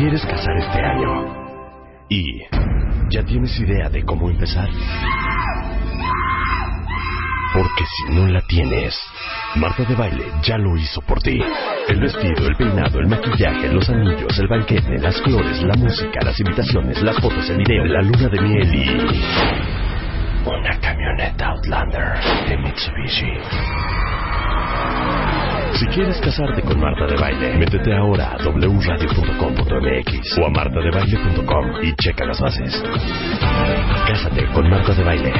quieres casar este año y ya tienes idea de cómo empezar. Porque si no la tienes, Marta de Baile ya lo hizo por ti. El vestido, el peinado, el maquillaje, los anillos, el banquete, las flores, la música, las invitaciones, las fotos, el video, la luna de miel y... Una camioneta Outlander de Mitsubishi. Si quieres casarte con Marta de Baile, métete ahora a wradio.com.mx o a martadebaile.com y checa las bases. Cásate con Marta de Baile.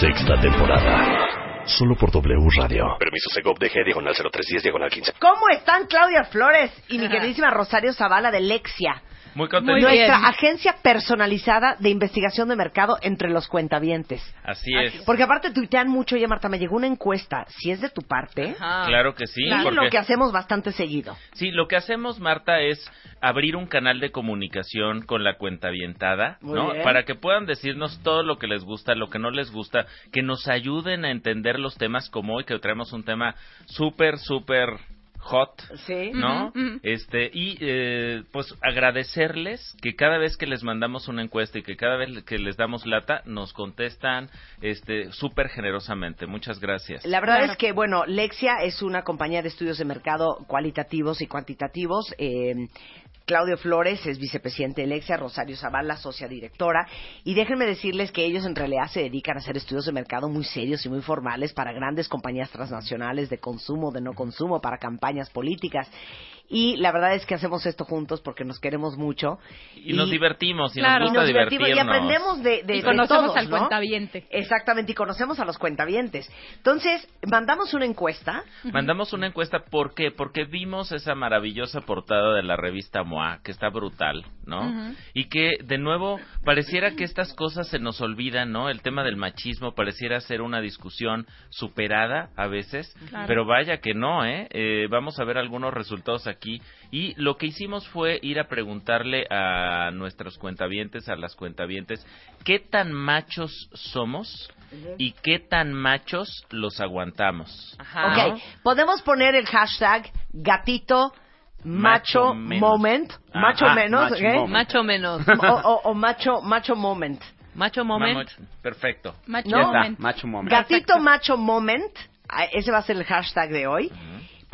Sexta temporada. Solo por W Radio. Permiso Segov DG diagonal 0310 diagonal 15. ¿Cómo están Claudia Flores y mi queridísima Rosario Zavala de Lexia? Muy contento. Nuestra agencia personalizada de investigación de mercado entre los cuentavientes. Así es. Porque aparte tuitean mucho, ya Marta, me llegó una encuesta, si es de tu parte, Claro que sí. y porque- lo que hacemos bastante seguido. Sí, lo que hacemos, Marta, es abrir un canal de comunicación con la cuentavientada, Muy ¿no? bien. Para que puedan decirnos todo lo que les gusta, lo que no les gusta, que nos ayuden a entender los temas como hoy, que traemos un tema súper, súper hot, Sí. ¿no? Este y eh, pues agradecerles que cada vez que les mandamos una encuesta y que cada vez que les damos lata nos contestan este súper generosamente. Muchas gracias. La verdad Claro. es que, bueno, Lexia es una compañía de estudios de mercado cualitativos y cuantitativos. Eh, Claudio Flores es vicepresidente de Lexia, Rosario Zavala, socia directora. Y déjenme decirles que ellos en realidad se dedican a hacer estudios de mercado muy serios y muy formales para grandes compañías transnacionales de consumo, de no consumo, para campañas políticas. Y la verdad es que hacemos esto juntos porque nos queremos mucho. y, nos divertimos y Claro. nos y gusta nos divertimos y divertirnos. aprendemos de, de, y de conocemos todos, al ¿no? cuentaviente. Exactamente, y conocemos a los cuentavientes. Entonces, mandamos una encuesta. Mandamos una encuesta, ¿por qué? Porque vimos esa maravillosa portada de la revista MOA, que está brutal, ¿no? Y que, de nuevo, pareciera que estas cosas se nos olvidan, ¿no? El tema del machismo pareciera ser una discusión superada a veces, Claro. pero vaya que no, ¿eh? Eh, Vamos a ver algunos resultados aquí. Y lo que hicimos fue ir a preguntarle a nuestros cuentavientes, a las cuentavientes, ¿qué tan machos somos? y qué tan machos los aguantamos. Ok, podemos poner el hashtag gatito macho, moment, Ajá, macho menos, macho ¿ok? moment. Macho menos. o, o- o macho, macho moment. Macho moment. Perfecto. Macho No. moment. Macho moment. Gatito macho moment, ah, ese va a ser el hashtag de hoy.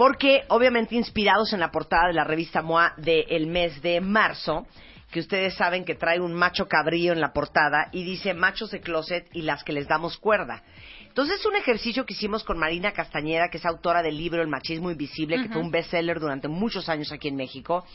Porque, obviamente, inspirados en la portada de la revista MOA del mes de marzo, que ustedes saben que trae un macho cabrío en la portada y dice machos de closet y las que les damos cuerda. Entonces es un ejercicio que hicimos con Marina Castañeda, que es autora del libro El machismo invisible, que fue un bestseller durante muchos años aquí en México.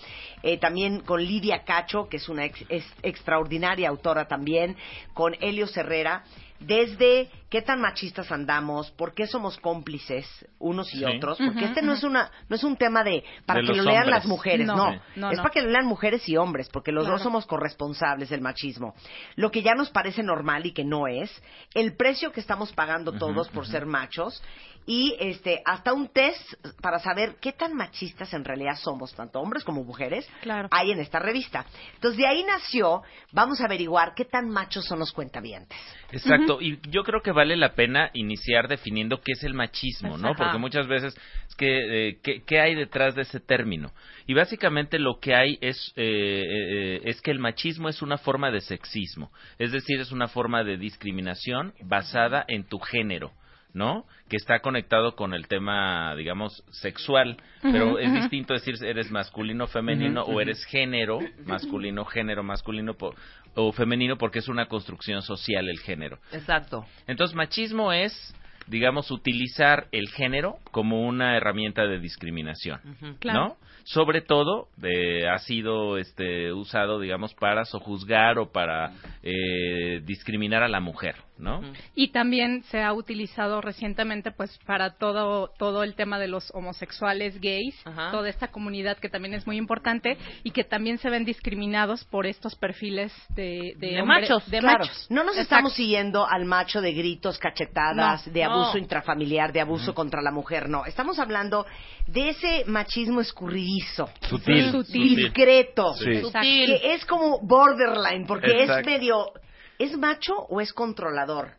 Eh, también con Lidia Cacho, que es una ex- es- extraordinaria autora también, con Helio Herrera, desde qué tan machistas andamos, por qué somos cómplices unos y Sí. otros, porque este no es una no es un tema de para De que lo lean hombres. las mujeres, No, no, sí. no, es no. para que lo lean mujeres y hombres, porque los Claro. dos somos corresponsables del machismo. Lo que ya nos parece normal y que no es, el precio que estamos pagando todos por ser machos y este hasta un test para saber qué tan machistas en realidad somos, tanto hombres como mujeres, Claro. hay en esta revista. Entonces de ahí nació, vamos a averiguar qué tan machos son los cuentavientes. Exacto, y yo creo que vale la pena iniciar definiendo qué es el machismo, ¿no? Ajá. Porque muchas veces es que eh, ¿qué, qué hay detrás de ese término. Y básicamente lo que hay es eh, eh, es que el machismo es una forma de sexismo, es decir, es una forma de discriminación basada en tu género. ¿No? Que está conectado con el tema, digamos, sexual, pero es distinto decir eres masculino, femenino o eres género, masculino, género, masculino po- o femenino porque es una construcción social el género. Exacto. Entonces, machismo es, digamos, utilizar el género como una herramienta de discriminación. Claro. ¿no? Sobre todo, eh, ha sido este, usado, digamos, para sojuzgar o para eh, discriminar a la mujer, ¿no? Y también se ha utilizado recientemente pues para todo todo el tema de los homosexuales, gays, Ajá. toda esta comunidad que también es muy importante y que también se ven discriminados por estos perfiles de, de, De hombre- machos, de Claro, machos. no nos Exacto. estamos siguiendo al macho de gritos, cachetadas, No, de no. abuso intrafamiliar, de abuso contra la mujer, no. Estamos hablando de ese machismo escurridizo, Sutil. Sutil. discreto, Sí. Que es como borderline, porque Exacto. es medio, ¿es macho o es controlador?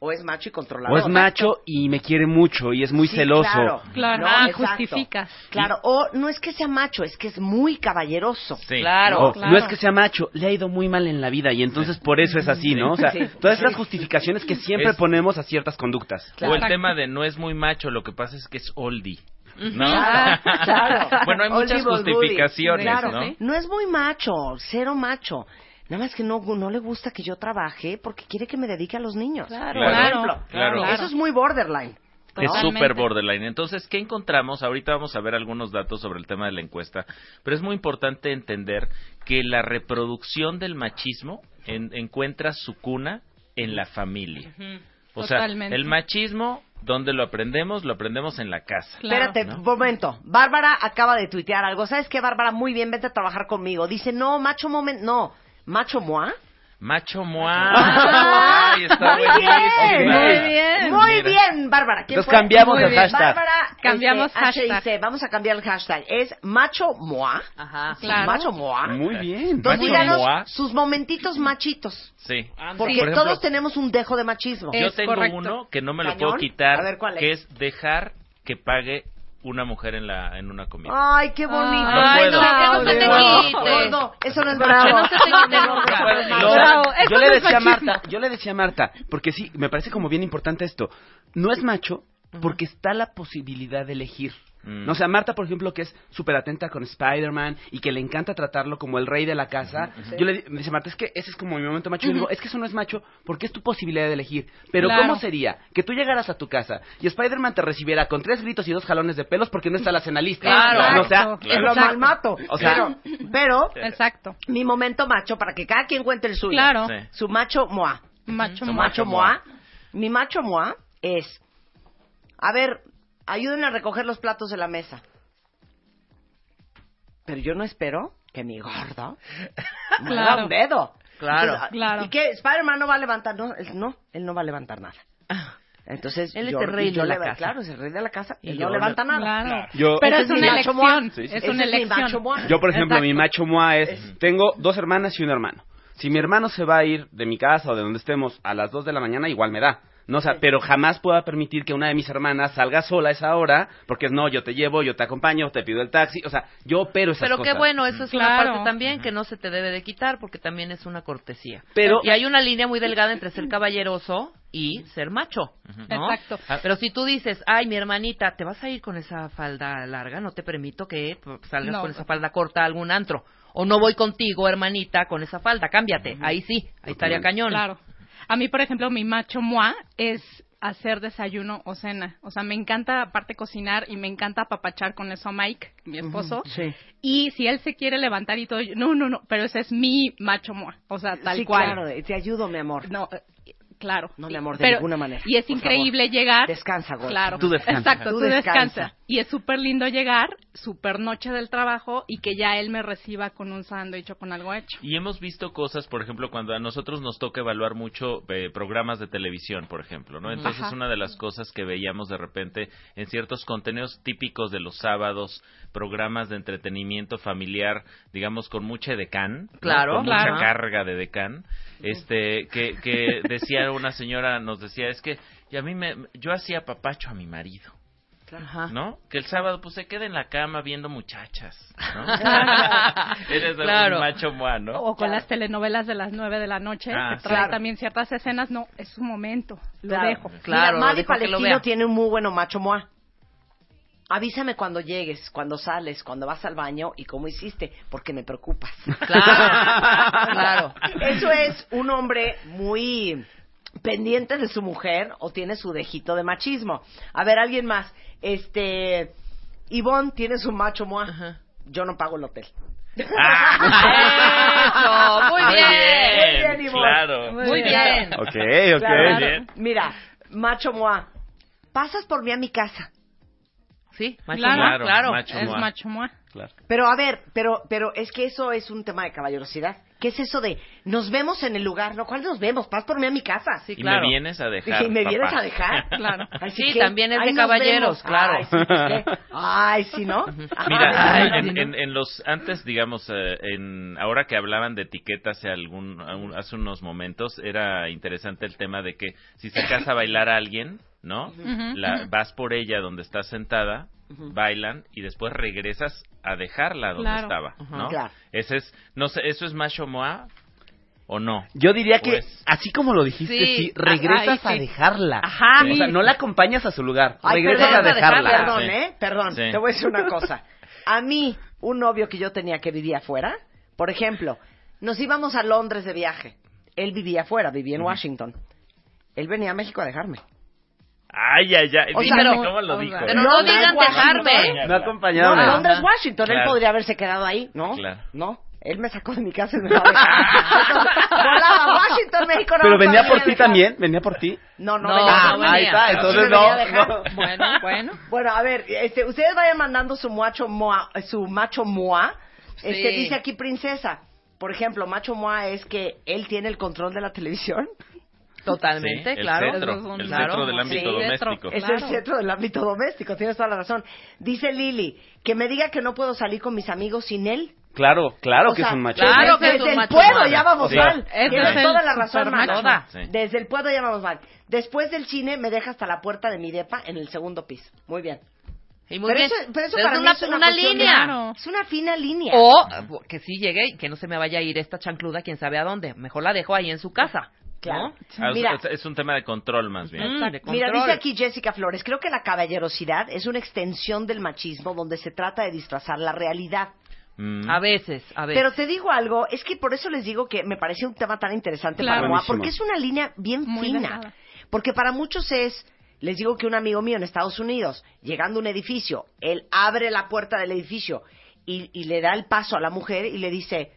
o es macho y controlador. O es macho y me quiere mucho y es muy Sí, celoso. Claro, Claro, No, y exacto. justificas. Claro, o no es que sea macho, es que es muy caballeroso. Sí. Claro. O, Claro. No es que sea macho, le ha ido muy mal en la vida y entonces por eso es así, ¿no? O sea, Sí. todas esas justificaciones que siempre Es- ponemos a ciertas conductas. O el tema de no es muy macho, lo que pasa es que es oldie. ¿No? Claro, claro. bueno, hay muchas justificaciones, Claro, ¿no? no es muy macho, cero macho. Nada más que no, no le gusta que yo trabaje porque quiere que me dedique a los niños. Claro. Por Claro, ejemplo. claro. Eso es muy borderline. Es súper borderline. Entonces, ¿qué encontramos? Ahorita vamos a ver algunos datos sobre el tema de la encuesta, pero es muy importante entender que la reproducción del machismo en- encuentra su cuna en la familia. O sea, Totalmente. el machismo, ¿dónde lo aprendemos? Lo aprendemos en la casa. Claro. Espérate, un momento. Bárbara acaba de tuitear algo. ¿Sabes qué, Bárbara? Muy bien, vente a trabajar conmigo. Dice, no, macho moment, no. ¿Macho moi? Macho moi. Ah, Ay, está muy bien. Muy bien. Muy Mira. bien, Bárbara. ¿Quién Entonces fue? cambiamos Muy el bien. hashtag. Bárbara, Cambiamos este, hashtag. HIC. Vamos a cambiar el hashtag. Es macho moi. Ajá. Claro. Macho moi. Muy bien. Entonces Macho díganos moi. sus momentitos machitos. Sí. Porque Por ejemplo, todos tenemos un dejo de machismo. Yo tengo correcto. uno que no me lo ¿Cañón? puedo quitar, A ver, ¿cuál es? que es dejar que pague una mujer en la en una comida. Ay, qué bonito. Ay, no, no quite. No, eso no es bravo. no No, no, no, no, No, yo le no es decía a. Marta, yo le decía a Marta, porque sí, me parece como bien importante esto. No es macho porque está la posibilidad de elegir. Mm. No, o sea, Marta, por ejemplo, que es súper atenta con Spider-Man y que le encanta tratarlo como el rey de la casa. Yo le me dice Marta, es que ese es como mi momento macho. Y yo digo, es que eso no es macho porque es tu posibilidad de elegir. Pero Claro. ¿cómo sería que tú llegaras a tu casa y Spider-Man te recibiera con tres gritos y dos jalones de pelos porque no está la cena lista? Claro. No, o sea, lo mal mato. O sea- pero, pero Exacto. mi momento macho, para que cada quien cuente el suyo. Claro. Sí. Su macho moi. Macho Su. Macho moi. Mi macho moi es, a ver, ayúdenme a recoger los platos de la mesa. Pero yo no espero que mi gordo me haga Claro. un dedo. Claro. Entonces, Claro. ¿Y qué? Spider-Man no va a levantar, no, él no, él no va a levantar nada. Entonces, Él es yo, el rey yo de la le- casa. Claro, es el rey de la casa. Y él yo no le- levanta nada. Claro. Yo- Pero es es una elección. Sí, sí. Es una es elección. Yo, por ejemplo, Exacto. mi macho moi es, tengo dos hermanas y un hermano. Si mi hermano se va a ir de mi casa o de donde estemos a las 2 de la mañana, igual me da. No, o sea, pero jamás pueda permitir que una de mis hermanas salga sola a esa hora, porque es no, yo te llevo, yo te acompaño, te pido el taxi, o sea, yo opero esas Pero cosas. qué bueno, eso es una Claro. parte también que no se te debe de quitar porque también es una cortesía. Pero- y hay una línea muy delgada entre ser caballeroso y ser macho, ¿no? Exacto. Pero si tú dices, ay, mi hermanita, ¿te vas a ir con esa falda larga? No te permito que salgas No. con esa falda corta a algún antro. O no voy contigo, hermanita, con esa falda, cámbiate. Ahí sí, ahí estaría cañón. Claro. A mí, por ejemplo, mi macho moi es hacer desayuno o cena. O sea, me encanta aparte cocinar y me encanta apapachar con eso a Mike, mi esposo. Sí. Y si él se quiere levantar y todo, yo- no, no, no, pero ese es mi macho moi. O sea, tal sí, cual. claro, te ayudo, mi amor. No, claro. No, mi amor, de pero- ninguna manera. Y es increíble llegar. Descansa, gordo. Claro. Tú descansa. Exacto, Tú tú, descansa. descansa. Y es súper lindo llegar, súper noche del trabajo y que ya él me reciba con un sándwich o con algo hecho. Y hemos visto cosas, por ejemplo, cuando a nosotros nos toca evaluar mucho eh, programas de televisión, por ejemplo, ¿no? Entonces, Ajá. una de las cosas que veíamos de repente en ciertos contenidos típicos de los sábados, programas de entretenimiento familiar, digamos, con mucha decán, ¿no? Claro, con claro. mucha carga de decán, este, que, que decía una señora, nos decía, es que y a mí me, yo hacía papacho a mi marido. Ajá. ¿no? Que el sábado pues se quede en la cama viendo muchachas, ¿no? Eres Claro. macho moi, ¿no? O con las telenovelas de las nueve de la noche, Ah, que trae claro. también ciertas escenas. No, es su momento. Lo Claro. dejo. Claro, Mira, lo Palestino tiene un muy bueno macho moi. Avísame cuando llegues, cuando sales, cuando vas al baño y cómo hiciste, porque me preocupas. Claro, claro. Eso es un hombre muy pendiente de su mujer o tiene su dejito de machismo. A ver, alguien más. Este, Ivonne tiene su macho moi. Ajá. Yo no pago el hotel. Eso, muy Muy bien. bien, Muy bien, Ivonne. claro. Muy bien. Ok, ok. Claro. bien. Mira, macho moi. Pasas por mí a mi casa. Sí, macho Claro, moi, claro. macho es macho moi. Claro. Pero a ver, pero, pero es que eso es un tema de caballerosidad. ¿Qué es eso de nos vemos en el lugar? ¿No? ¿Cuál nos vemos? Paz por mí a mi casa. Sí, y claro. me vienes a dejar. y me vienes a dejar. Claro. Así Sí, que, también es de caballeros, claro. Ay, sí, ¿qué? Ay, sí, ¿no? Mira, Ay, en, los antes, digamos, eh, en ahora que hablaban de etiqueta hace algún hace unos momentos, era interesante el tema de que si sacas a bailar a alguien, ¿no? La- vas por ella donde está sentada, bailan y después regresas a dejarla donde Claro. estaba, ¿no? Claro. Ese es, no sé, eso es macho moa o no. Yo diría que, Pues- así como lo dijiste, Sí, sí, regresas a dejarla. Ajá. O sea, no la acompañas a su lugar, Ay, regresas perdón, a dejarla. Perdón. ¿eh? Perdón. Sí. Te voy a decir una cosa. A mí, un novio que yo tenía que vivía afuera, por ejemplo, nos íbamos a Londres de viaje. Él vivía afuera, vivía en Washington. Él venía a México a dejarme. Ay, ay, ay. O cómo lo dijo. Pero No, no, digan dejarme. No acompañado. No. Londres, Washington. Él podría haberse quedado ahí, ¿no? Claro. No. Él me sacó de mi casa y me. Entonces, volaba a Washington, México. no Pero venía por ti también, venía por ti. No, no, No, venía no. Ahí está, entonces no. Bueno, bueno. Bueno, a ver, este, ustedes vayan mandando su macho moa, su macho moa. Este Sí. dice aquí princesa. Por ejemplo, macho moa es que él tiene el control de la televisión. Totalmente, Sí, claro. El centro, Eso es un- el claro. centro del ámbito Sí, doméstico. Es Claro. el centro del ámbito doméstico, tienes toda la razón. Dice Lili, que me diga que no puedo salir con mis amigos sin él. Claro, claro O que sea, es un macho. claro que es desde un el moa. ya vamos Sí. mal. Tienes toda la razón. Toda. Sí. Desde el puedo ya vamos mal. Después del cine me deja hasta la puerta de mi depa en el segundo piso. Muy bien. Y muy pero, bien. Eso, pero eso Es para mí una, es una, de- línea. Claro. Es una fina línea. O que sí llegue y que no se me vaya a ir esta chancluda, quién sabe a dónde. Mejor la dejo ahí en su casa. Claro. Ah, es- Mira, es, un tema de control más bien. Mm, Mira, dice aquí Jessica Flores, creo que la caballerosidad es una extensión del machismo donde se trata de disfrazar la realidad. Mm. A veces, a veces. Pero te digo algo, es que por eso les digo que me parece un tema tan interesante Claro. para Moa, porque es una línea bien Muy fina. Porque para muchos es, les digo que un amigo mío en Estados Unidos, llegando a un edificio, él abre la puerta del edificio y, y le da el paso a la mujer y le dice,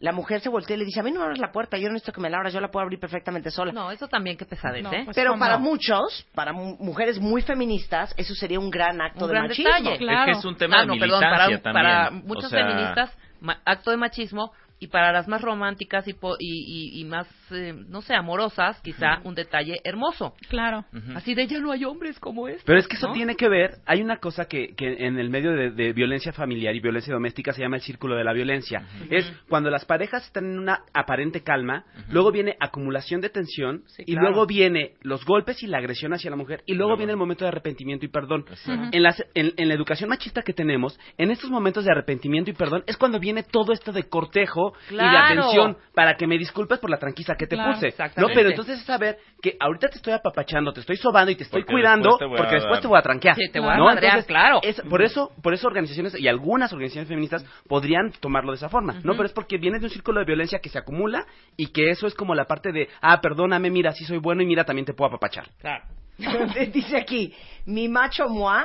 la mujer se voltea y le dice, a mí no me abras la puerta, yo no necesito que me la abras, yo la puedo abrir perfectamente sola. No, eso también que pesadez, No, ¿eh? pues, Pero ¿cómo? para muchos, para mu- mujeres muy feministas, eso sería un gran acto Un de gran machismo. detalle. Claro. Es que es un tema Ah, de no, militancia perdón, para, también. para O muchas sea, feministas, acto de machismo, y para las más románticas y, po- y, y- y más, eh, no sé, amorosas, quizá un detalle hermoso. Claro. Así de ya no hay hombres como este. Pero es que eso ¿no? tiene que ver, hay una cosa que, que en el medio de, de violencia familiar y violencia doméstica se llama el círculo de la violencia. Es cuando las parejas están en una aparente calma, luego viene acumulación de tensión Sí, y claro. luego viene los golpes y la agresión hacia la mujer y luego viene el momento de arrepentimiento y perdón. En, las- en- en la educación machista que tenemos, en estos momentos de arrepentimiento y perdón es cuando viene todo esto de cortejo y de Claro. atención para que me disculpes por la tranquisa que te Claro, puse. No, pero entonces es saber que ahorita te estoy apapachando, te estoy sobando y te estoy Porque cuidando después te voy a porque después dar- te voy a tranquear. Sí, te voy a ¿no? madrear, Entonces, claro. es- por eso, por eso organizaciones y algunas organizaciones feministas podrían tomarlo de esa forma, ¿no? Pero es porque viene de un círculo de violencia que se acumula y que eso es como la parte de, ah, perdóname, mira, sí soy bueno y mira, también te puedo apapachar. Claro. Dice aquí, mi macho moi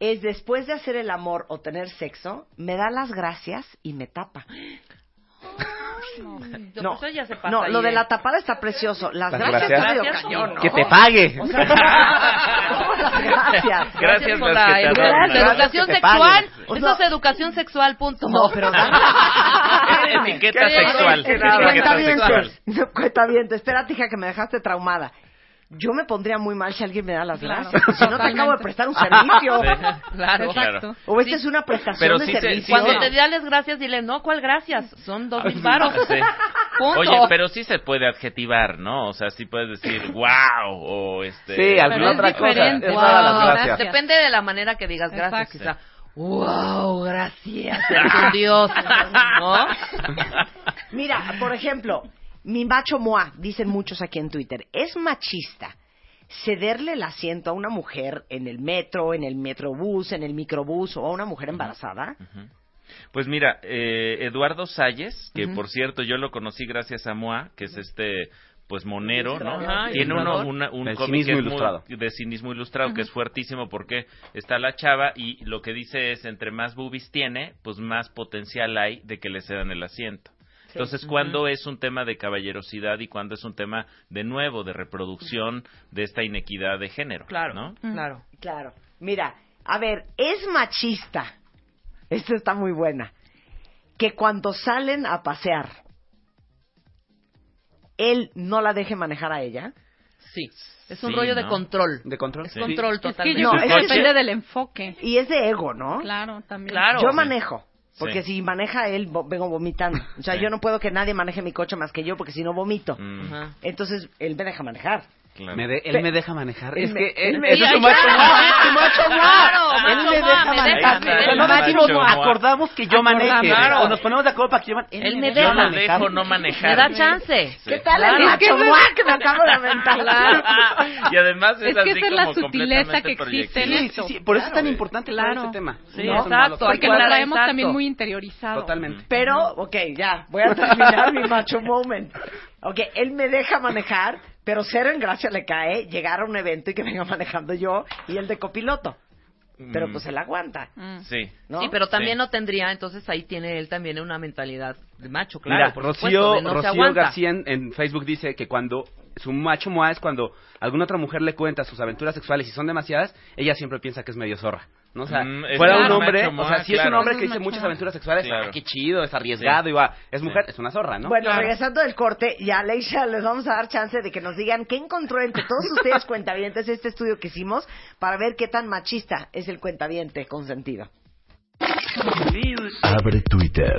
es después de hacer el amor o tener sexo, me da las gracias y me tapa. No, pues eso ya se pasa no, ahí, lo de ¿eh? la tapada está precioso. Las, Las gracias, gracias. cañón, ¿no? Que te pague. O sea, ¿cómo las gracias? Gracias por la que te educación que sexual. Eso es educación sexual, punto. No, pero. Etiqueta sexual. ¿Qué? Etiqueta Cuentavientes. sexual. Cuentavientes. Espérate, hija, que me dejaste traumada. Yo me pondría muy mal si alguien me da las Claro, gracias. Si no te acabo de prestar un servicio. Sí. Claro. Exacto. O esta es una prestación Pero de sí se- servicio. Cuando te das gracias, dile, no, ¿cuál gracias? Son dos mil. Sí. Punto. Oye, pero sí se puede adjetivar, ¿no? O sea, sí puedes decir wow o este. Sí, alguna es otra cosa. diferente. Las Wow, gracias. gracias. Depende de la manera que digas gracias, Exacto. quizá. Wow, gracias, Dios. ¿No? Mira, por ejemplo, mi macho moa, dicen muchos aquí en Twitter, es machista cederle el asiento a una mujer en el metro, en el metrobús, en el microbús o a una mujer embarazada. Pues mira, eh, Eduardo Salles, que por cierto yo lo conocí gracias a Moa, que es este pues monero, ¿no? Ajá, Tiene uno, una- un De cómic cinismo muy- de cinismo ilustrado, que es fuertísimo porque está la chava y lo que dice es entre más boobies tiene, pues más potencial hay de que le cedan el asiento. Entonces, cuando es un tema de caballerosidad y cuando es un tema de nuevo de reproducción de esta inequidad de género, Claro, ¿no? claro. Claro. Mira, a ver, es machista Esta está muy buena. Que cuando salen a pasear, él no la deje manejar a ella. Sí. Es un Sí, rollo de ¿no? control. ¿De control? Es Sí. control Es que totalmente. yo No, creo que es que- depende del enfoque. Y es de ego, ¿no? Claro, también. Claro. Yo sí. manejo. Porque Sí. si maneja él, vo- vengo vomitando. O sea, Sí. yo no puedo que nadie maneje mi coche más que yo, porque si no vomito. Mm. Entonces, él me deja manejar. Claro. Me de- él Pe- me deja manejar. Él Es que él me- ese es macho macho Claro, Él me deja manejar. no decimos, acordamos que yo maneje. Claro. O nos ponemos de acuerdo para que yo man- Él me Yo deja la manejar. dejo no manejar. Me da chance. Sí. ¿Qué tal el macho que me acabo de aventar? y además es, Es que así esa es la como sutileza que existe en esto. sí, sí. Por eso es tan importante Claro. claro. este tema. Sí, No exacto. Porque lo traemos también muy interiorizado. Totalmente. Pero, ok, ya, voy a terminar mi macho moment. Ok, él me deja manejar, pero cero en gracia le cae llegar a un evento y que venga manejando yo y él de copiloto. Pero Mm, pues él aguanta, Mm. Sí. ¿no? Sí, pero también Sí. no tendría, entonces ahí tiene él también una mentalidad de macho, claro. Mira, por Rocío, supuesto, de no se Rocío aguanta. García en, en Facebook dice que cuando su macho moa es cuando alguna otra mujer le cuenta sus aventuras sexuales y son demasiadas, ella siempre piensa que es medio zorra. ¿No? O sea, Mm, fuera claro. un hombre, o sea, si es un claro. hombre que dice muchas aventuras sexuales, Claro. ah, qué chido, es arriesgado, Sí. y va, es Sí. mujer, es una zorra, ¿no? Bueno, Claro. regresando del corte, ya Leisha, les vamos a dar chance de que nos digan qué encontró entre todos ustedes cuentavientes este estudio que hicimos para ver qué tan machista es el cuentaviente consentido. Abre Twitter.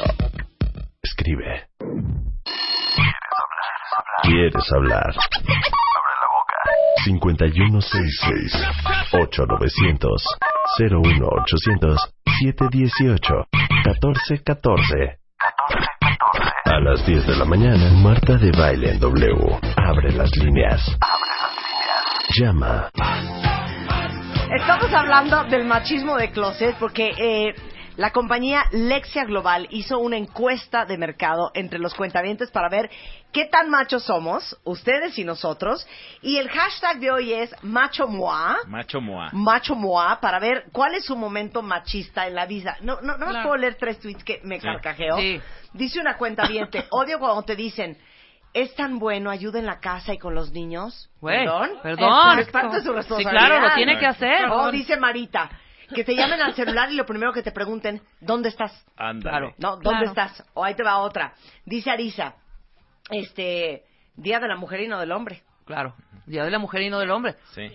¿Quieres hablar? 5166-8900 01800 718 1414 A las 10 de la mañana, Marta de Baile en W. Abre las líneas. Llama. Estamos hablando del machismo de closet porque eh, la compañía Lexia Global hizo una encuesta de mercado entre los cuentavientes para ver qué tan machos somos, ustedes y nosotros. Y el hashtag de hoy es macho moi. Macho moa. Macho Moa para ver cuál es su momento machista en la vida. No, no, no Claro. puedo leer tres tweets que me Sí. carcajeo. Sí. Dice una cuenta odio cuando te dicen, es tan bueno, ayuda en la casa y con los niños. Perdón. perdón. Es parte de su Sí, responsabilidad. claro, lo tiene que hacer. O dice Marita, que te llamen al celular y lo primero que te pregunten, ¿dónde estás? Ándale. No, ¿dónde Claro. estás? O ahí te va otra. Dice Arisa, este, Día de la Mujer y no del Hombre. Claro. Día de la mujer y no del hombre. Sí.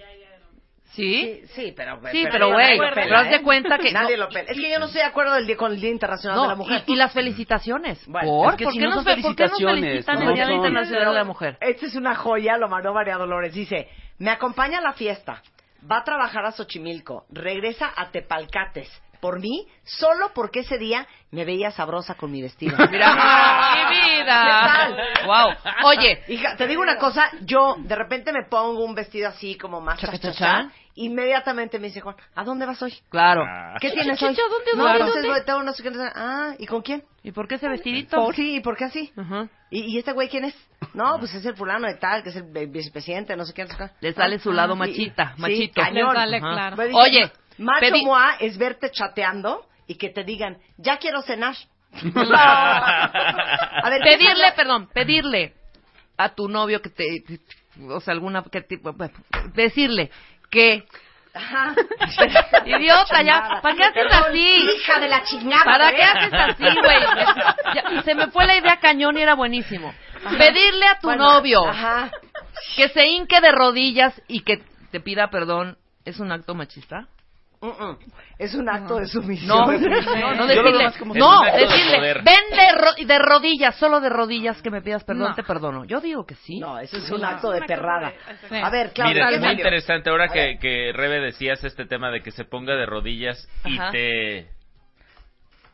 ¿Sí? Sí, sí, pero... Sí, pero, güey, pero haz de ¿eh? cuenta que- Nadie no, lo pela. Es que yo no estoy de acuerdo del día- con el Día Internacional de la Mujer. y, y las felicitaciones. Bueno, ¿Por? es que ¿Por si qué no nos son fe- ¿por qué nos felicitaciones, felicitan no el Día. Internacional de la Mujer? Esta es una joya, lo mandó María Dolores. Dice, me acompaña a la fiesta, va a trabajar a Xochimilco, regresa a Tepalcates. Por mí, solo porque ese día me veía sabrosa con mi vestido. Mira, mi vida. ¿Qué tal? Wow. Oye, Hija, te digo una cosa, yo de repente me pongo un vestido así como más chachachá, inmediatamente me dice Juan, ¿a dónde vas hoy? claro. Ah. ¿Qué tienes hoy? ¿dónde no, entonces ¿Dónde? voy, tengo no sé qué, no sé- Ah, ¿y con quién? ¿Y por qué ese vestidito? ¿Por sí? ¿Y por qué así? Ajá. ¿Y, y este güey quién es? No, pues es el fulano de tal, que es el vi- vicepresidente, no sé qué. Le sale su lado Sí, machita, sí, machito. cañón. Oye, macho pedí- moa es verte chateando y que te digan, ya quiero cenar. a ver, ¿qué pedirle, perdón, pedirle a tu novio que te, o sea, alguna, que tipo, bueno, decirle que, Ajá. idiota, ya, ¿para qué haces Perdón, así? Hija de la chingada. ¿Para qué ¿ves? haces así, güey? Se me fue la idea cañón y era buenísimo. Pedirle a tu Bueno, novio Ajá. que se hinque de rodillas y que te pida perdón, ¿es un acto machista? Es un acto de sumisión. No, no, no decirle, no, de decirle, ven de, ro- de rodillas, solo de rodillas que me pidas perdón, No. te perdono. Yo digo que sí. No, eso es un acto de perrada. Sí. A ver, Claudia, Mira, ¿qué es muy interesante ahora que, que Rebe decías este tema de que se ponga de rodillas y Ajá. te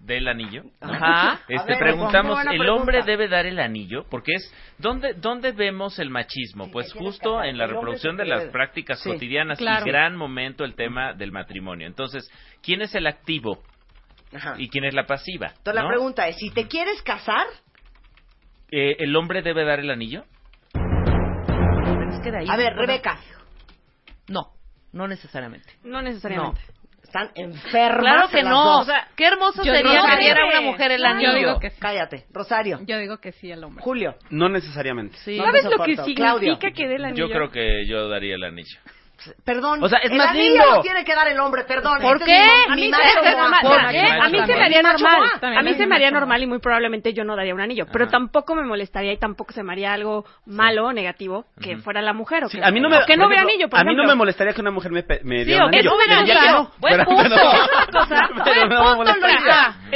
dé el anillo. ¿no? Ajá. Este, ver, preguntamos, ¿el hombre debe dar el anillo? Porque es, ¿dónde, dónde vemos el machismo? Pues justo en la reproducción de las prácticas Sí, cotidianas claro. y gran momento el tema del matrimonio. Entonces, ¿quién es el activo Ajá. y quién es la pasiva? Entonces la pregunta es, si te quieres casar, Eh, ¿El hombre debe dar el anillo? Pero es que de ahí- A ver, Rebeca, No, no necesariamente. No necesariamente. Están enfermas. Claro que las no. dos. O sea, qué hermoso yo sería que diera una mujer el anillo. Yo digo que sí. Cállate. Rosario. Yo digo que sí el hombre. Julio. No necesariamente. Sí. No ¿Sabes me lo que significa Claudio. que dé el anillo? Yo creo que yo daría el anillo. Perdón. O sea, es el más anillo lindo. lo tiene que dar el hombre, perdón. ¿Por Este qué? es mi- A mi mí, macho se, Moa. normal, ¿Por mira, qué? a mí se me haría normal. A mí se me haría normal y muy probablemente yo no daría un anillo. Pero tampoco me molestaría y tampoco se me haría algo malo o negativo que fuera la mujer. O Sí, que, a mí no me, que no vea anillo, por A mí no me molestaría que una mujer me, pe- me Sí, diera o un que anillo. no. Buen punto. cosa, me punto,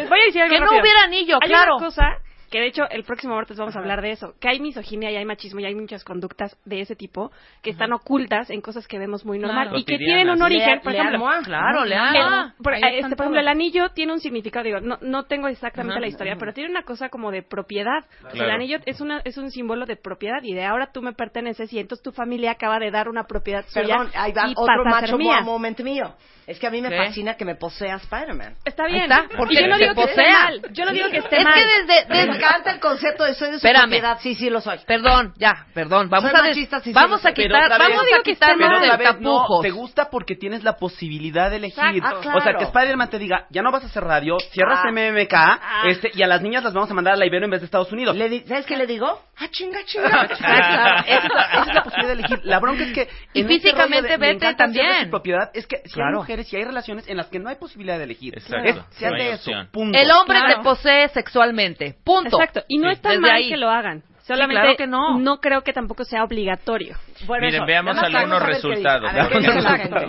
voy a decir algo Que no hubiera anillo, Hay claro. una cosa que de hecho el próximo martes vamos a hablar de eso, que hay misoginia y hay machismo y hay muchas conductas de ese tipo que están ocultas en cosas que vemos muy normal Claro. y que tienen un origen, por lean ejemplo. Claro, lean el- por, este, por ejemplo, el anillo tiene un significado, digo, no, no tengo exactamente Ajá. la historia, pero tiene una cosa como de propiedad. O sea, el Claro. anillo es una es un símbolo de propiedad y de ahora tú me perteneces y entonces tu familia acaba de dar una propiedad suya Perdón, ahí va y otro macho mía. Moment mío. Es que a mí me ¿Qué? fascina que me posea Spider-Man. Está bien. está, porque y yo no digo que esté posea. mal. Yo no digo que esté Es mal. que desde, Me desde- encanta el concepto de soy de su Espérame. propiedad. Sí, sí, lo soy. Perdón, ya, perdón. Vamos Soy a des- machista, sí, sí, vamos lo a sé. Pero quitar, otra vez- vamos a que está quitar Pero mal. otra los vez, no, tapujos. te gusta porque tienes la posibilidad de elegir. Exacto. Ah. O sea, que Spider-Man te diga, ya no vas a hacer radio, cierras Ah. MMK, Ah. este, y a las niñas las vamos a mandar a la Ibero en vez de Estados Unidos. Le di- ¿Sabes qué le digo? Ah, chinga, chinga. Esa es la- esa es la posibilidad de elegir. La bronca es que Y en ese físicamente de- me vete encanta hacer de también. su propiedad es que si Claro. hay mujeres y hay relaciones en las que no hay posibilidad de elegir. Exacto. Es, se No hay hace eso. opción. Punto. El hombre Claro. te posee sexualmente. Punto. Exacto. Y no Sí. está Desde mal ahí. que lo hagan. Solamente claro que no. creo que tampoco sea obligatorio. Bueno, Miren, eso. veamos algunos resultados.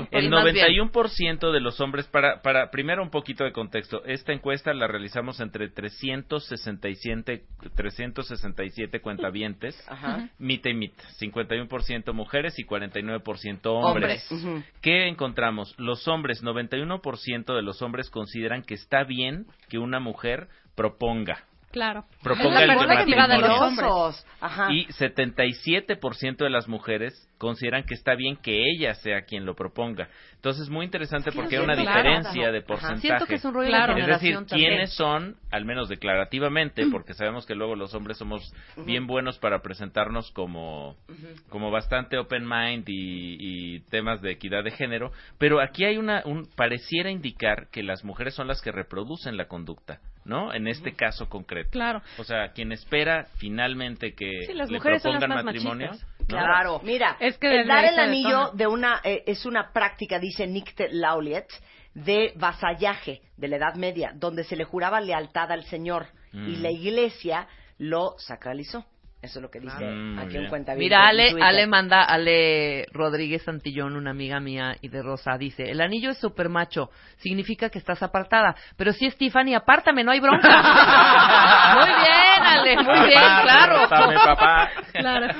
El más bien. 91% de los hombres, para, para, primero un poquito de contexto, esta encuesta la realizamos entre 367, 367 cuentavientes, Ajá. mitad y mitad, 51% mujeres y 49% hombres. Hombres. ¿Qué encontramos? Los hombres, 91% de los hombres consideran que está bien que una mujer proponga. Claro. Proponga el perspectiva de los. Y 77% de las mujeres consideran que está bien que ella sea quien lo proponga. Entonces, muy interesante porque hay una diferencia claro. de Ajá. porcentaje. Siento que es un rollo Claro. de Es decir, también. quiénes son, al menos declarativamente, porque sabemos que luego los hombres somos bien buenos para presentarnos como, como bastante open mind y, y temas de equidad de género, pero aquí hay una, un, pareciera indicar que las mujeres son las que reproducen la conducta, ¿no? En este caso concreto. Claro. O sea, quien espera finalmente que Sí, las le mujeres son las propongan más matrimonio. machistas. Claro, mira, Es que el dar el anillo de una eh, es una práctica, dice Nick Lauliet, de vasallaje de la Edad Media, donde se le juraba lealtad al Señor y Mm. la Iglesia lo sacralizó. Eso es lo que dice muy aquí cuenta. Mira, Ale, Ale manda, Ale Rodríguez Santillón, una amiga mía y de Rosa, dice, el anillo es super macho, significa que estás apartada, pero si es Tiffany, apártame, no hay bronca. muy bien, Ale, muy bien, Papá, claro. apártame, papá. Claro.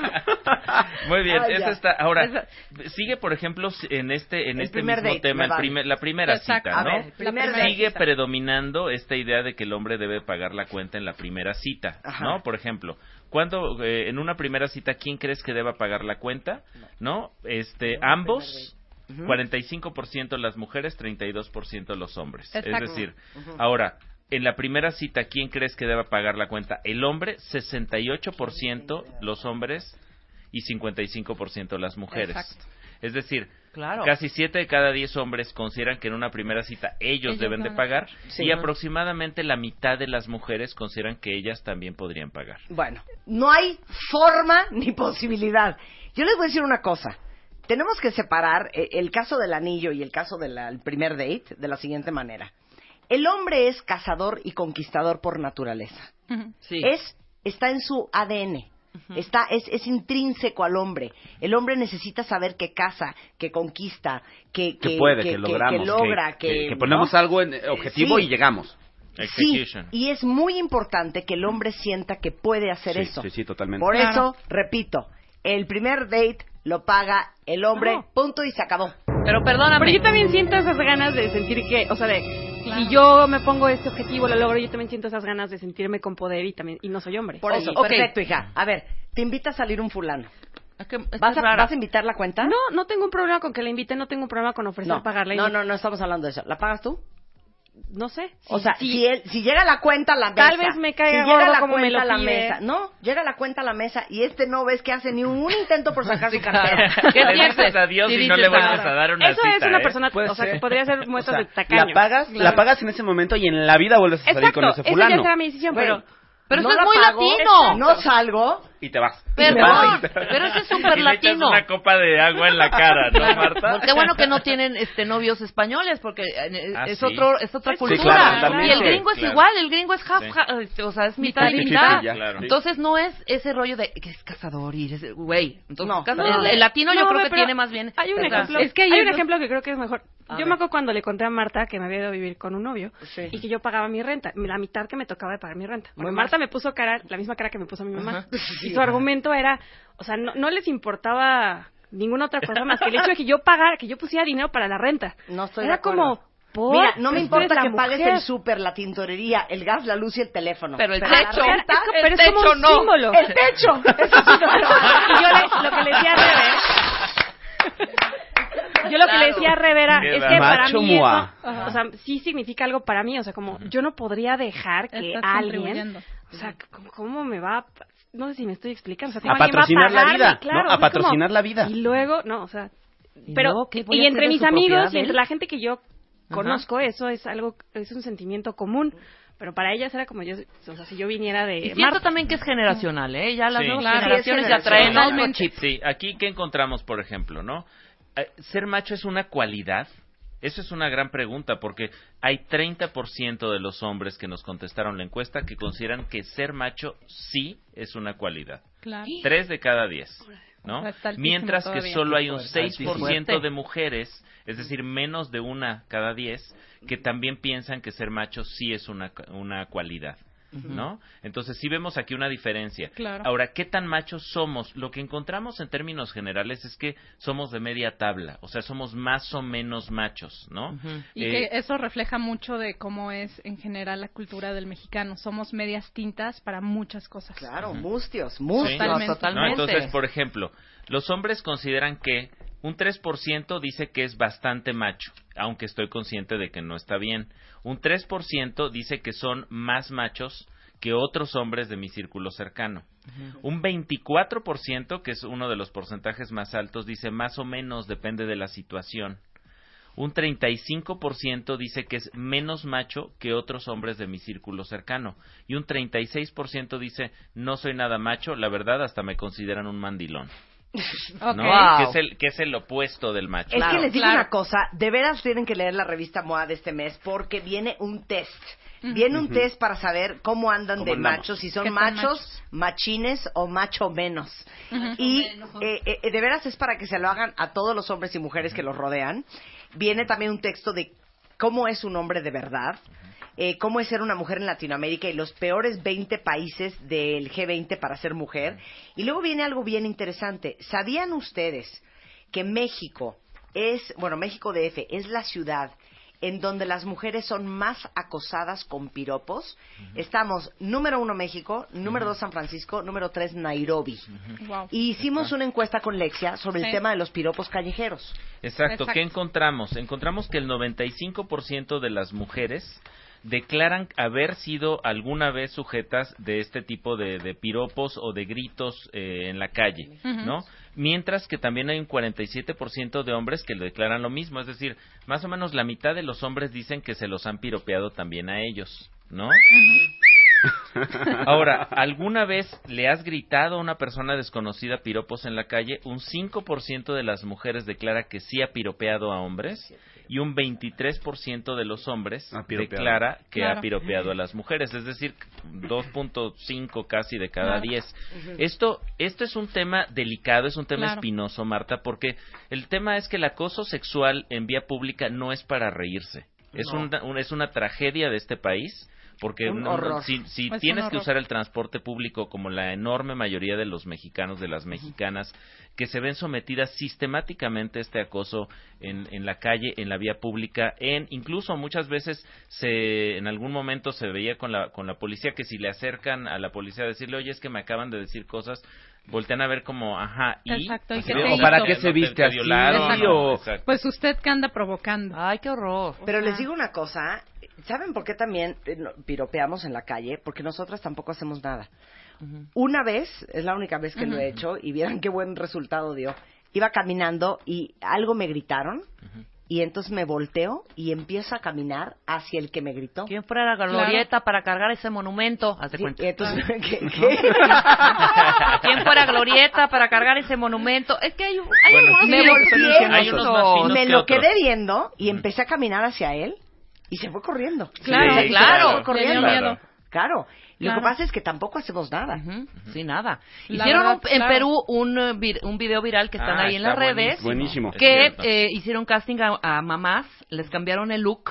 Muy bien, Ah, está. Ahora, Esa- sigue, por ejemplo, en este en El este mismo date, tema, el vale. primer- la primera Exacto. cita, ¿no? ver, primer La date. Sigue predominando esta idea de que el hombre debe pagar la cuenta en la primera cita, Ajá. ¿no? Por ejemplo, cuando eh, en una primera cita, ¿quién crees que deba pagar la cuenta? ¿No? Este, ambos. 45% las mujeres, 32% los hombres. Exacto. Es decir, ahora, en la primera cita, ¿quién crees que deba pagar la cuenta? El hombre, 68% los hombres y 55% las mujeres. Exacto. Es decir, Claro. casi 7 de cada 10 hombres consideran que en una primera cita ellos, Ellos deben de pagar Sí. y aproximadamente la mitad de las mujeres consideran que ellas también podrían pagar. Bueno, no hay forma ni posibilidad. Yo les voy a decir una cosa. Tenemos que separar eh, el caso del anillo y el caso del primer date de la siguiente manera. El hombre es cazador y conquistador por naturaleza. Sí. Es está en su ADN. Está, es, es intrínseco al hombre. El hombre necesita saber que caza, que conquista, que, Que puede, que, que- logramos. que logra, que, que ponemos ¿no? algo en eh, objetivo Sí. y llegamos. Sí, Execution. y es muy importante que el hombre sienta que puede hacer Sí, eso. sí, sí, totalmente. Por Claro. eso, repito, el primer date lo paga el hombre, No. punto y se acabó. Pero perdóname. Pero yo también siento esas ganas de sentir que, o sea, de Claro. si yo me pongo este objetivo, lo logro, yo también siento esas ganas de sentirme con poder y también y no soy hombre. Por eso, ok. perfecto, hija. A ver, te invita a salir un fulano. Es que esta ¿Vas a. ¿Vas a invitar la cuenta? No, no tengo un problema con que la inviten, no tengo un problema con ofrecer no, pagarla. no, no, no estamos hablando de eso. ¿La pagas tú? No sé. O si- sea, si- si, él, si llega la cuenta a la mesa. Tal vez me caiga si llega la como me cuenta lo a la mesa. No, llega la cuenta a la mesa y este no ves que hace ni un intento por sacar su cartera. ¿Qué le dices adiós Sí, y no le vuelves a dar una Eso cita, es una ¿eh? persona, o sea, que podría ser O muestras sea, de tacaño. la pagas, la pagas en ese momento y en la vida vuelves a salir Exacto, con ese esa fulano. ya será mi decisión, Güey, pero... Pero no eso es muy pago, latino. No salgo. Y te vas. Perdón, pero eso es súper Y le echas latino. una copa de agua en la cara, ¿no, Marta? Qué bueno que no tienen este novios españoles porque eh, Ah, es sí. otro es otra Sí, cultura claro, y el gringo es Claro. igual, el gringo es half, Sí. ha- este, o sea, es mitad y Mitad claro. Entonces no es ese rollo de que es cazador y es güey. Entonces No, el, el latino yo creo que tiene más bien Hay un ejemplo, es que hay un lo- ejemplo que creo que es mejor. A yo ver. me acuerdo cuando le conté a Marta que me había ido a vivir con un novio Sí. y que yo pagaba mi renta, la mitad que me tocaba de pagar mi renta. Marta me puso cara, la misma cara que me puso mi mamá. Sí. Y su argumento era, o sea, no, no les importaba ninguna otra cosa más que el hecho de que yo pagara, que yo pusiera dinero para la renta. No estoy Era de acuerdo. como, ¿por? Mira, no me importa que pagues mujer. el súper, la tintorería, el gas, la luz y el teléfono. Pero el techo, renta- Es El pero es como techo un no. símbolo. El techo. Eso no lo- y yo le- lo que le decía a Rebe, yo lo que le Claro. decía a Rebe era, Qué es que para macho mí eso, o sea, sí significa algo para mí, o sea, como yo no podría dejar que Estás alguien, o sea, ¿cómo, me va a no sé si me estoy explicando, o sea, A ¿cómo alguien va patrocinar la vida, Claro, ¿no? A como- patrocinar la vida. Y luego, no, o sea, ¿Y pero y a entre mis amigos y entre la gente que yo conozco, eso es algo, es un sentimiento común. Pero para ellas era como yo, o sea, si yo viniera de Y siento también que es generacional, ¿eh? Ya las Sí. nuevas Claro, generaciones sí ya traen chip. Sí, aquí que encontramos, por ejemplo, ¿no? Eh, ¿Ser macho es una cualidad? Eso es una gran pregunta porque hay 30% de los hombres que nos contestaron la encuesta que consideran que ser macho sí es una cualidad. Claro. Tres de cada diez, ¿no? Mientras que todavía. solo hay un Fuerte, 6% altísimo. de mujeres, es decir, menos de una cada diez, que también piensan que ser macho sí es una, una cualidad. ¿No? Entonces sí vemos aquí una diferencia. Claro. Ahora, ¿qué tan machos somos? Lo que encontramos en términos generales es que somos de media tabla, o sea, somos más o menos machos, ¿no? Y Eh, que eso refleja mucho de cómo es en general la cultura del mexicano. Somos medias tintas para muchas cosas. Claro, mustios, mustios. Sí. Totalmente. No, totalmente. ¿no? Entonces, por ejemplo, los hombres consideran que un 3% dice que es bastante macho, aunque estoy consciente de que no está bien. Un 3% dice que son más machos que otros hombres de mi círculo cercano. Un 24%, que es uno de los porcentajes más altos, dice más o menos depende de la situación. Un 35% dice que es menos macho que otros hombres de mi círculo cercano. Y un 36% dice no soy nada macho, la verdad hasta me consideran un mandilón. Ok. ¿no? Wow. Que, es el, que es el opuesto del macho. Es que les digo claro. una cosa, de veras tienen que leer la revista MOA de este mes porque viene un test. Viene un test para saber cómo andan ¿Cómo de andamos? machos, si son ¿Qué tan machos, machos? machines o macho menos. Y eh, eh, de veras es para que se lo hagan a todos los hombres y mujeres que los rodean. Viene también un texto de cómo es un hombre de verdad, eh, cómo es ser una mujer en Latinoamérica y los peores 20 países del G20 para ser mujer. Y luego viene algo bien interesante. ¿Sabían ustedes que México es, bueno, México DF es la ciudad en donde las mujeres son más acosadas con piropos? Estamos número uno México, número dos San Francisco, número tres Nairobi. Wow. Y hicimos una encuesta con Lexia sobre el tema de los piropos callejeros. Exacto. ¿Qué encontramos? Encontramos que el 95% de las mujeres declaran haber sido alguna vez sujetas de este tipo de, de piropos o de gritos eh, en la calle. ¿no? Mientras que también hay un 47% de hombres que lo declaran lo mismo, es decir, más o menos la mitad de los hombres dicen que se los han piropeado también a ellos, ¿no? Ahora, ¿alguna vez le has gritado a una persona desconocida piropos en la calle? Un 5% de las mujeres declara que sí ha piropeado a hombres y un 23% de los hombres Ha piropeado. declara que ha piropeado a las mujeres, es decir, 2.5 casi de cada Claro. 10. Esto esto es un tema delicado, es un tema Claro. espinoso, Marta, porque el tema es que el acoso sexual en vía pública no es para reírse. Es, No. una, un- es una tragedia de este país porque Un no- no- horror. si, tienes que usar el transporte público como la enorme mayoría de los mexicanos, de las mexicanas, que se ven sometidas sistemáticamente a este acoso en, en la calle, en la vía pública, en incluso muchas veces se en algún momento se veía con la con la policía que si le acercan a la policía a decirle, "Oye, es que me acaban de decir cosas", voltean a ver como, "Ajá, y Exacto, ¿y Así qué te "¿O hizo?" para qué ¿No se viste te así? violaron?" Exacto. o-. Pues usted que anda provocando. Ay, qué horror. Pero sea- les digo una cosa, ¿Saben por qué también eh, piropeamos en la calle? Porque nosotras tampoco hacemos nada. Una vez, es la única vez que lo he hecho, y vieran qué buen resultado dio. Iba caminando y algo me gritaron, y entonces me volteo y empiezo a caminar hacia el que me gritó. ¿Quién fuera la glorieta para cargar ese monumento? Haz de Sí, cuenta. y entonces, ¿qué- qué? ¿Quién fuera glorieta para cargar ese monumento? Es que hay, hay Bueno, algunos me que volteé me lo quedé viendo y empecé a caminar hacia él y se fue corriendo. Claro, Sí, claro. Se fue corriendo. Miedo. Claro. Lo Claro. que pasa es que tampoco hacemos nada. Ujú, Sí, nada. La Hicieron verdad, un- en claro. Perú un, eh, vir- un video viral que están Ah, ahí en las redes. Buenísimo. Que eh, hicieron casting a, a mamás, les cambiaron el look,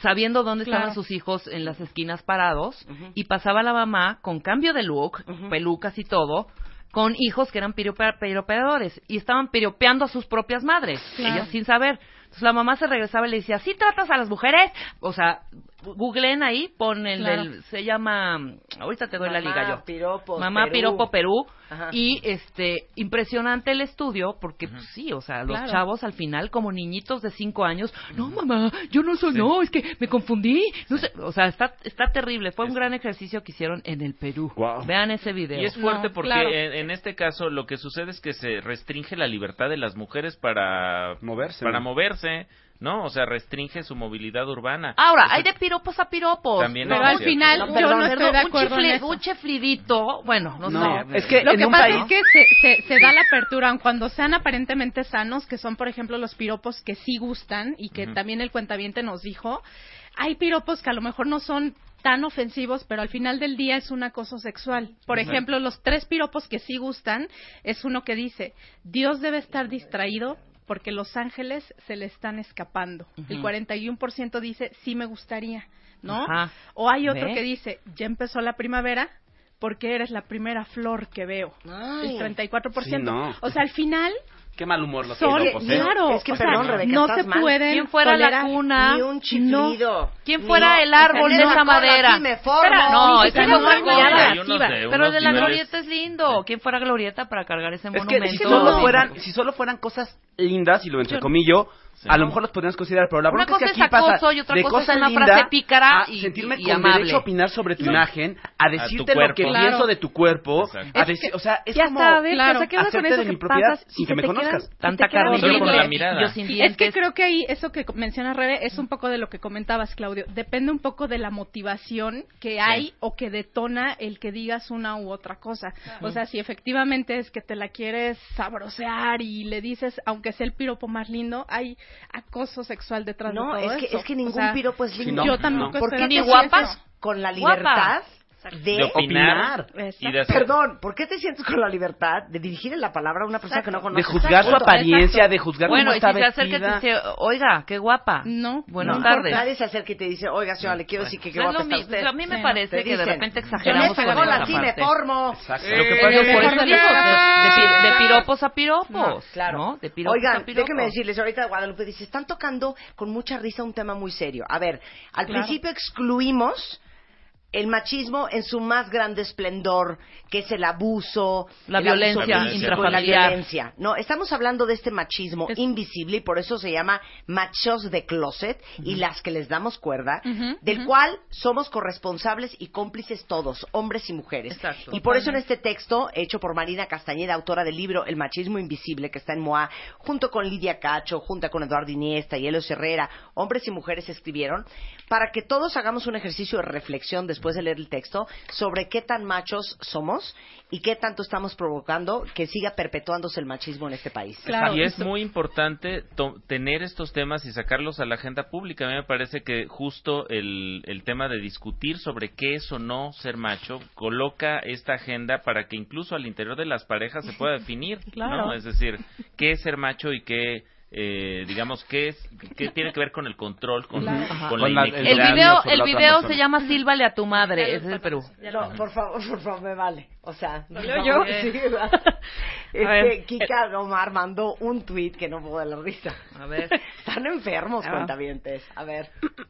sabiendo dónde Claro. estaban sus hijos en las esquinas parados, y pasaba la mamá con cambio de look, pelucas y todo, con hijos que eran pirope- piropeadores, y estaban piropeando a sus propias madres, Claro. ellas sin saber. La mamá se regresaba y le decía, ¿sí tratas a las mujeres? O sea, googleen ahí, pon el Claro. del, se llama, ahorita te doy la liga yo. Piropos, Mamá Perú. Piropo Perú. Ajá. Y este, impresionante el estudio, porque pues, sí, o sea, los Claro. chavos al final, como niñitos de cinco años, no mamá, yo no soy, no, es que me confundí. No sé, o sea, está, está terrible. Fue un gran ejercicio que hicieron en el Perú. Guau. Vean ese video. Y es fuerte No, porque claro. en, en este caso lo que sucede es que se restringe la libertad de las mujeres para Moverse, para ¿no? moverse, ¿no? O sea, restringe su movilidad urbana. Ahora, hay de piropos a piropos. También Pero al final No, yo no estoy de un, en chifle- eso. un chiflidito, bueno, no, No, sé. es que Lo en que un pasa país... es que se, se, se da la apertura, aun cuando sean aparentemente sanos, que son, por ejemplo, los piropos que sí gustan y que también el cuentaviente nos dijo. Hay piropos que a lo mejor no son tan ofensivos, pero al final del día es un acoso sexual. Por ejemplo, los tres piropos que sí gustan es uno que dice, Dios debe estar distraído porque los ángeles se le están escapando. El 41% dice, sí me gustaría, ¿no? Ajá. O hay otro Ve. que dice, ya empezó la primavera porque eres la primera flor que veo. Ay. El 34%. Sí, no. O sea, al final Qué mal humor los son, piropos, ¿eh? claro, Es que, o sea, perdón, Rebeca, no estás se mal. pueden ¿Quién fuera la cuna? Ni un chiflido. ¿Quién fuera el árbol de esa madera? aquí me formo. Espera, no, no unos activa. de Pero el de la glorieta es lindo. ¿Quién fuera glorieta para cargar ese Es monumento? que si no. solo fueran, si solo fueran cosas lindas, y lo entrecomillo, a lo mejor los podríamos considerar, pero la Una bronca es que cosa aquí es acoso pasa y otra de cosa es cosa una linda frase pícara a y- sentirme y con amable. derecho a opinar sobre tu imagen, a decirte tu lo que. Claro. pienso de tu cuerpo, Exacto. a Es decir, o sea, es ya como sabes, Claro. o sea, ¿qué onda con eso de que mi propiedad pasas sin que me conozcas. Tanta carne solo con la mirada. Yo sin Es que creo que ahí, eso que menciona Rebe, es un poco de lo que comentabas, Claudio. Depende un poco de la motivación que hay o que detona el que digas una u otra cosa. O sea, si efectivamente es que te la quieres sabrosear y le dices, aunque sea el piropo más lindo, hay acoso sexual detrás No, de todo es que, eso. es que O ningún sea, piropo es lindo. no, yo tampoco no. ¿Por qué estoy te de Ni guapas. con la Guapa. De... de opinar Exacto. y de hacer- Perdón, ¿por qué te sientes con la libertad de dirigirle la palabra a una persona que no de conoces? juzgar su Punto. apariencia, de juzgar Bueno, cómo y está si se acerca y te vestida. dice, oiga, qué guapa. No, Buenas No, tardes. Nadie se acerca y te dice, oiga, señora, le quiero decir que qué No es guapa lo está mismo. usted. A mí me Sí. parece que de dicen, repente Yo exageramos me con esa me parte. formo. Exacto. Lo que Eh, pasa de es que por de Digo, de, de de piropos a piropos. Claro. ¿no? De piropos a Oigan, piropos. déjenme decirles, ahorita Guadalupe dice, están tocando con mucha risa un tema muy serio. A ver, al Claro. principio excluimos el machismo en su más grande esplendor, que es el abuso, La el abuso violencia físico, intrafamiliar. la violencia. No, estamos hablando de este machismo Es- invisible y por eso se llama machos de closet y las que les damos cuerda, del cual somos corresponsables y cómplices todos, hombres y mujeres. Exacto. Y por eso en este texto, hecho por Marina Castañeda, autora del libro El machismo invisible, que está en MOA, junto con Lidia Cacho, junto con Eduardo Iniesta y Elos Herrera, hombres y mujeres escribieron, para que todos hagamos un ejercicio de reflexión después de leer el texto sobre qué tan machos somos y qué tanto estamos provocando que siga perpetuándose el machismo en este país. Claro, y es muy importante tener estos temas y sacarlos a la agenda pública. A mí me parece que justo el, el tema de discutir sobre qué es o no ser macho coloca esta agenda para que incluso al interior de las parejas se pueda definir, Claro. ¿no? Es decir, qué es ser macho y qué, eh, digamos, qué, es, qué tiene que ver con el control, con, Claro. con Con la. El video, el video se llama Sílvale a tu madre. Ese es el Perú. No, por favor, por favor, me vale. O sea, ¿Lo por leo favor, yo? sí. Este, Kika Omar mandó un tweet que no puedo dar la risa. A ver. Están enfermos, Ah. cuentavientes. A ver.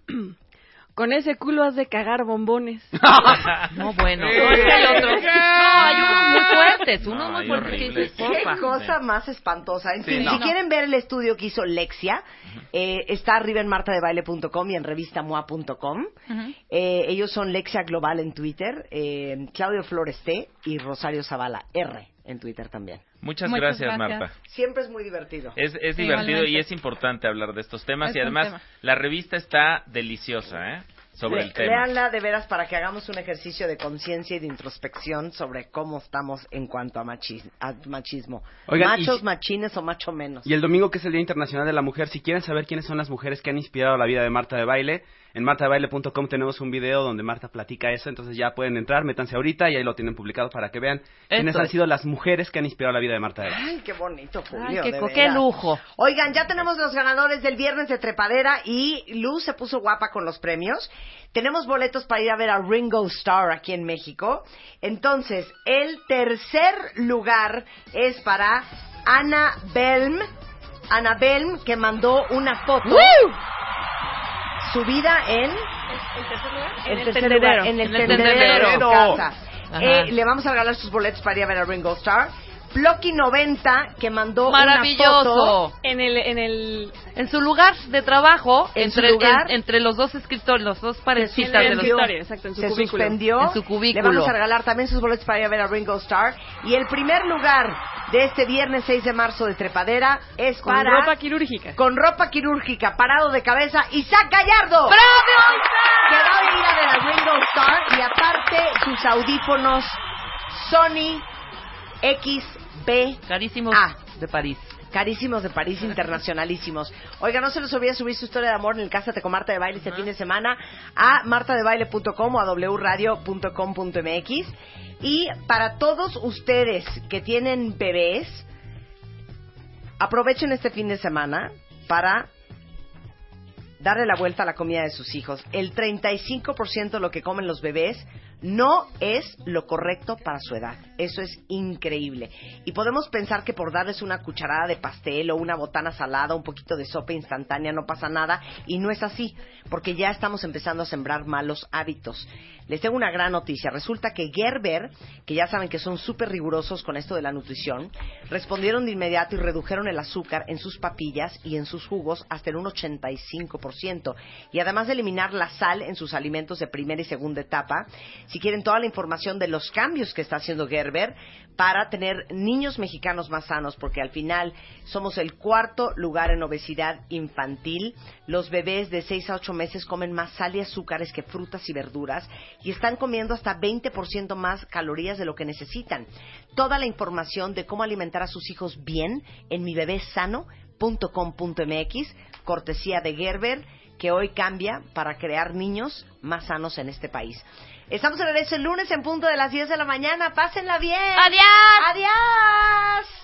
Con ese culo has de cagar bombones. No, bueno. No, hay otros. No, hay unos muy fuertes. Unos No, muy fuertes que dices, Qué cosa más espantosa. En Sí, fin, no. si quieren ver el estudio que hizo Lexia, eh, está arriba en martadebaile.com y en revistamoa.com. Ujú. Eh, ellos son Lexia Global en Twitter, eh, Claudio Flores T y Rosario Zavala R en Twitter también. Muchas, Muchas gracias, gracias. Marta. Siempre es muy divertido. Es, es Sí, divertido y es importante hablar de estos temas Es y además tema. la revista está deliciosa, ¿eh? Sobre Le- el tema. Léanla de veras para que hagamos un ejercicio de conciencia y de introspección sobre cómo estamos en cuanto a, machi- a machismo. Oigan, y ¿Machos, si- machines o macho menos? Y el domingo, que es el Día Internacional de la Mujer, si quieren saber quiénes son las mujeres que han inspirado la vida de Marta de Baile, en martadebaile.com tenemos un video donde Marta platica eso, entonces ya pueden entrar, métanse ahorita y ahí lo tienen publicado para que vean quiénes han sido las mujeres que han inspirado la vida de Marta de Baile. Ay, qué bonito, Julio. Ay, qué, lujo. Oigan, ya tenemos los ganadores del viernes de trepadera y Luz se puso guapa con los premios. Tenemos boletos para ir a ver a Ringo Starr aquí en México. Entonces, el tercer lugar es para Ana Belm. Ana Belm, que mandó una foto subida en ¿El tercer lugar? el el tercer tendedero. lugar, en el En tendedero de tendedero. casa. Eh, le vamos a regalar sus boletos para ir a ver a Ringo Starr. Blocky 90 que mandó una foto Maravilloso. En el, en el, En su lugar de trabajo, ¿En su entre, lugar? en- entre los dos escritores, los dos parecitas de los... exacto, en su se cubículo. suspendió. En su cubículo. Le vamos a regalar también sus boletos para ir a ver a Ringo Starr. Y el primer lugar de este viernes 6 de marzo de Trepadera es Con para... ropa quirúrgica. con ropa quirúrgica, parado de cabeza, Isaac Gallardo. Que va a ir a ver a Ringo Starr y aparte sus audífonos Sony XB Carísimos Ah. de París. Carísimos de París, internacionalísimos. Oiga, no se les olvide subir su historia de amor en el Cásate con Marta de Baile este fin de semana a martadebaile.com o a wradio.com.mx. Y para todos ustedes que tienen bebés, aprovechen este fin de semana para darle la vuelta a la comida de sus hijos. El 35% de lo que comen los bebés no es lo correcto para su edad. Eso es increíble. Y podemos pensar que por darles una cucharada de pastel o una botana salada, un poquito de sopa instantánea, no pasa nada. Y no es así, porque ya estamos empezando a sembrar malos hábitos. Les tengo una gran noticia. Resulta que Gerber, que ya saben que son súper rigurosos con esto de la nutrición, respondieron de inmediato y redujeron el azúcar en sus papillas y en sus jugos hasta en un 85%. Y además de eliminar la sal en sus alimentos de primera y segunda etapa, si quieren toda la información de los cambios que está haciendo Gerber para tener niños mexicanos más sanos, porque al final somos el cuarto lugar en obesidad infantil. Los bebés de 6 a 8 meses comen más sal y azúcares que frutas y verduras y están comiendo hasta 20% más calorías de lo que necesitan. Toda la información de cómo alimentar a sus hijos bien en mibebesano.com.mx, cortesía de Gerber, que hoy cambia para crear niños más sanos en este país. Estamos en regreso el lunes en punto de las 10 de la mañana. Pásenla bien. Adiós. Adiós.